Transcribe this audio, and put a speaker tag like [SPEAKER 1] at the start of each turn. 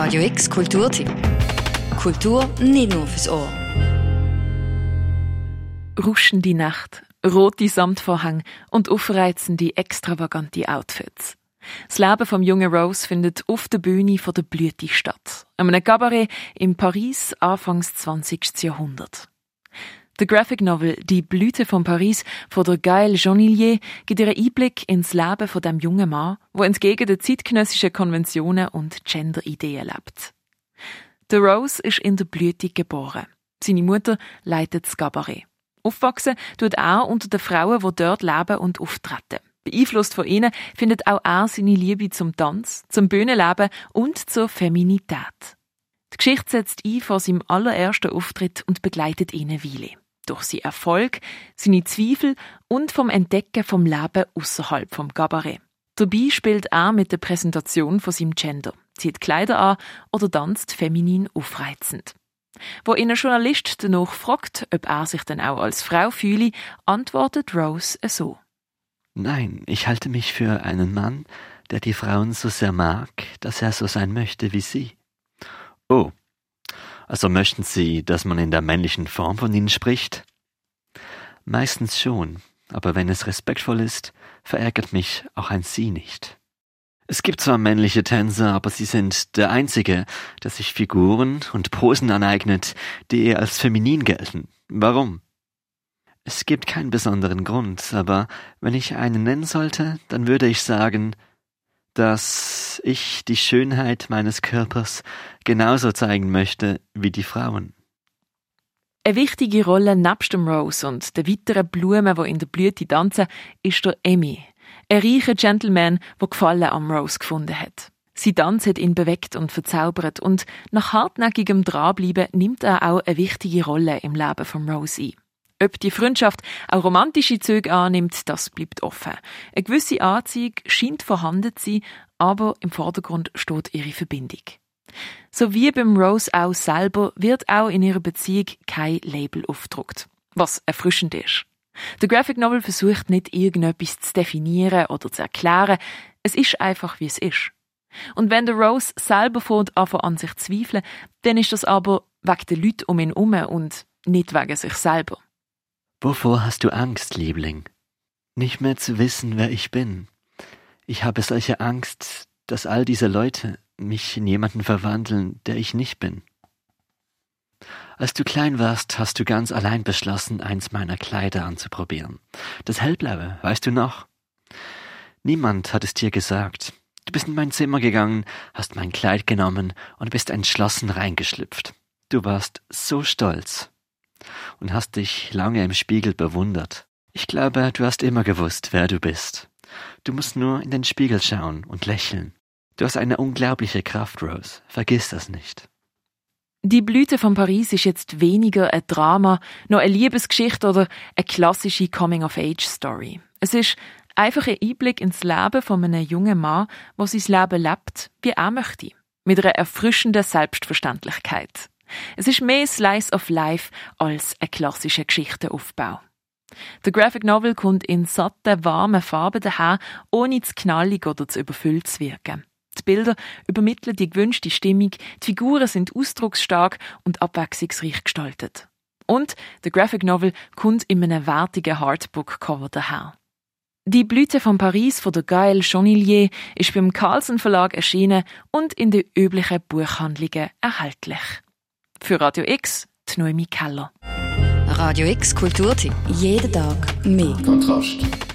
[SPEAKER 1] Radio X Kulturtipp. Kultur nicht nur fürs Ohr.
[SPEAKER 2] Ruschende Nacht, rote Samtvorhänge und aufreizende, extravagante Outfits. Das Leben vom jungen Rose findet auf der Bühne von der Blüte statt. An einem Cabaret in Paris Anfangs 20. Jahrhundert. Der Graphic Novel Die Blüte von Paris von der Gaëlle Jonillier gibt ihr einen Einblick ins Leben von dem jungen Mann, wo entgegen den zeitgenössischen Konventionen und Gender-Ideen lebt. Der Rose ist in der Blüte geboren. Seine Mutter leitet das Cabaret. Aufwachsen tut er unter den Frauen, die dort leben und auftreten. Beeinflusst von ihnen findet auch er seine Liebe zum Tanz, zum Bühnenleben und zur Feminität. Die Geschichte setzt ein vor seinem allerersten Auftritt und begleitet ihn eine Weile durch seinen Erfolg, seine Zweifel und vom Entdecken vom Leben außerhalb vom Cabaret. Dabei spielt er mit der Präsentation von seinem Gender, zieht Kleider an oder tanzt feminin aufreizend. Wo ihn ein Journalist danach fragt, ob er sich denn auch als Frau fühle, antwortet Rose so.
[SPEAKER 3] Nein, ich halte mich für einen Mann, der die Frauen so sehr mag, dass er so sein möchte wie sie. Oh, also möchten Sie, dass man in der männlichen Form von Ihnen spricht? Meistens schon, aber wenn es respektvoll ist, verärgert mich auch ein Sie nicht. Es gibt zwar männliche Tänzer, aber sie sind der einzige, der sich Figuren und Posen aneignet, die eher als feminin gelten. Warum? Es gibt keinen besonderen Grund, aber wenn ich einen nennen sollte, dann würde ich sagen, dass ich die Schönheit meines Körpers genauso zeigen möchte wie die Frauen.
[SPEAKER 2] Eine wichtige Rolle nebst dem Rose und den weiteren Blumen, die in der Blüte tanzen, ist der Emmy, ein reicher Gentleman, der Gefallen am Rose gefunden hat. Sie Tanz hat ihn bewegt und verzaubert und nach hartnäckigem Dranbleiben nimmt er auch eine wichtige Rolle im Leben von Rose ein. Ob die Freundschaft auch romantische Züge annimmt, das bleibt offen. Eine gewisse Anziehung scheint vorhanden zu sein, aber im Vordergrund steht ihre Verbindung. So wie beim Rose auch selber wird auch in ihrer Beziehung kein Label aufgedruckt, was erfrischend ist. Der Graphic Novel versucht nicht irgendetwas zu definieren oder zu erklären, es ist einfach wie es ist. Und wenn der Rose selber fängt an sich zu zweifeln, dann ist das aber wegen der Leute um ihn herum und nicht wegen sich selber.
[SPEAKER 3] Wovor hast du Angst, Liebling? Nicht mehr zu wissen, wer ich bin. Ich habe solche Angst, dass all diese Leute mich in jemanden verwandeln, der ich nicht bin. Als du klein warst, hast du ganz allein beschlossen, eins meiner Kleider anzuprobieren. Das hellblaue, weißt du noch? Niemand hat es dir gesagt. Du bist in mein Zimmer gegangen, hast mein Kleid genommen und bist entschlossen reingeschlüpft. Du warst so stolz und hast dich lange im Spiegel bewundert. Ich glaube, du hast immer gewusst, wer du bist. Du musst nur in den Spiegel schauen und lächeln. Du hast eine unglaubliche Kraft, Rose. Vergiss das nicht.
[SPEAKER 2] Die Blüte von Paris ist jetzt weniger ein Drama, noch eine Liebesgeschichte oder eine klassische Coming-of-Age-Story. Es ist einfach ein Einblick ins Leben von einem jungen Mann, der sein Leben lebt, wie er möchte. Mit einer erfrischenden Selbstverständlichkeit. Es ist mehr Slice of Life als ein klassischer Geschichtenaufbau. Der Graphic Novel kommt in satten, warmen Farben daher, ohne zu knallig oder zu überfüllt zu wirken. Die Bilder übermitteln die gewünschte Stimmung, die Figuren sind ausdrucksstark und abwechslungsreich gestaltet. Und der Graphic Novel kommt in einem wertigen Hardbook-Cover daher. Die Blüte von Paris von der Gaëlle Jonillier ist beim Carlsen Verlag erschienen und in den üblichen Buchhandlungen erhältlich. Für Radio X, die Noemi Keller.
[SPEAKER 1] Radio X Kulturtipp. Jeden Tag mehr.
[SPEAKER 4] Kontrast.